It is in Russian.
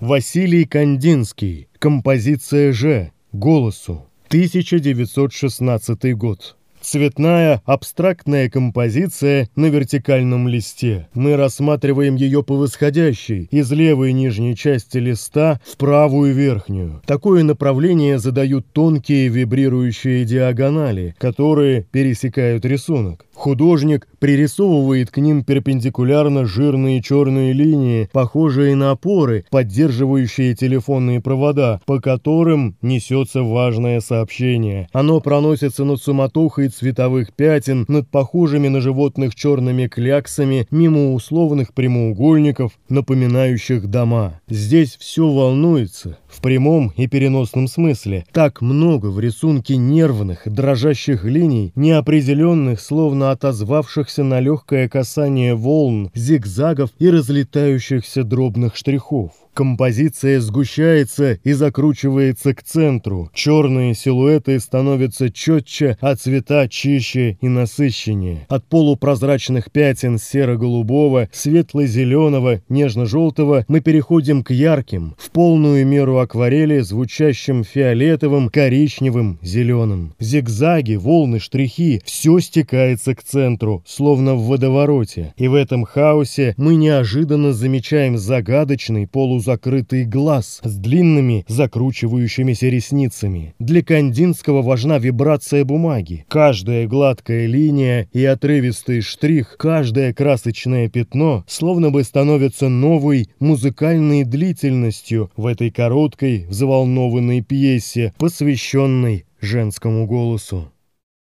Василий Кандинский. Композиция «Ж». Голосу. 1916 год. Цветная абстрактная композиция на вертикальном листе. Мы рассматриваем ее по восходящей, из левой нижней части листа в правую верхнюю. Такое направление задают тонкие вибрирующие диагонали, которые пересекают рисунок. Художник пририсовывает к ним перпендикулярно жирные черные линии, похожие на опоры, поддерживающие телефонные провода, по которым несется важное сообщение. Оно проносится над суматохой цветовых пятен, над похожими на животных черными кляксами, мимо условных прямоугольников, напоминающих дома. Здесь все волнуется, в прямом и переносном смысле. Так много в рисунке нервных, дрожащих линий, неопределенных, словно отозвавшихся на легкое касание волн, зигзагов и разлетающихся дробных штрихов. Композиция сгущается и закручивается к центру. Черные силуэты становятся четче, а цвета чище и насыщеннее. От полупрозрачных пятен серо-голубого, светло-зеленого, нежно-желтого мы переходим к ярким, в полную меру акварели, звучащим фиолетовым, коричневым, зеленым. Зигзаги, волны, штрихи – все стекается к центру, словно в водовороте. И в этом хаосе мы неожиданно замечаем загадочный полу полузакрытый глаз с длинными закручивающимися ресницами. Для Кандинского важна вибрация бумаги. Каждая гладкая линия и отрывистый штрих, каждое красочное пятно словно бы становятся новой музыкальной длительностью в этой короткой взволнованной пьесе, посвященной женскому голосу.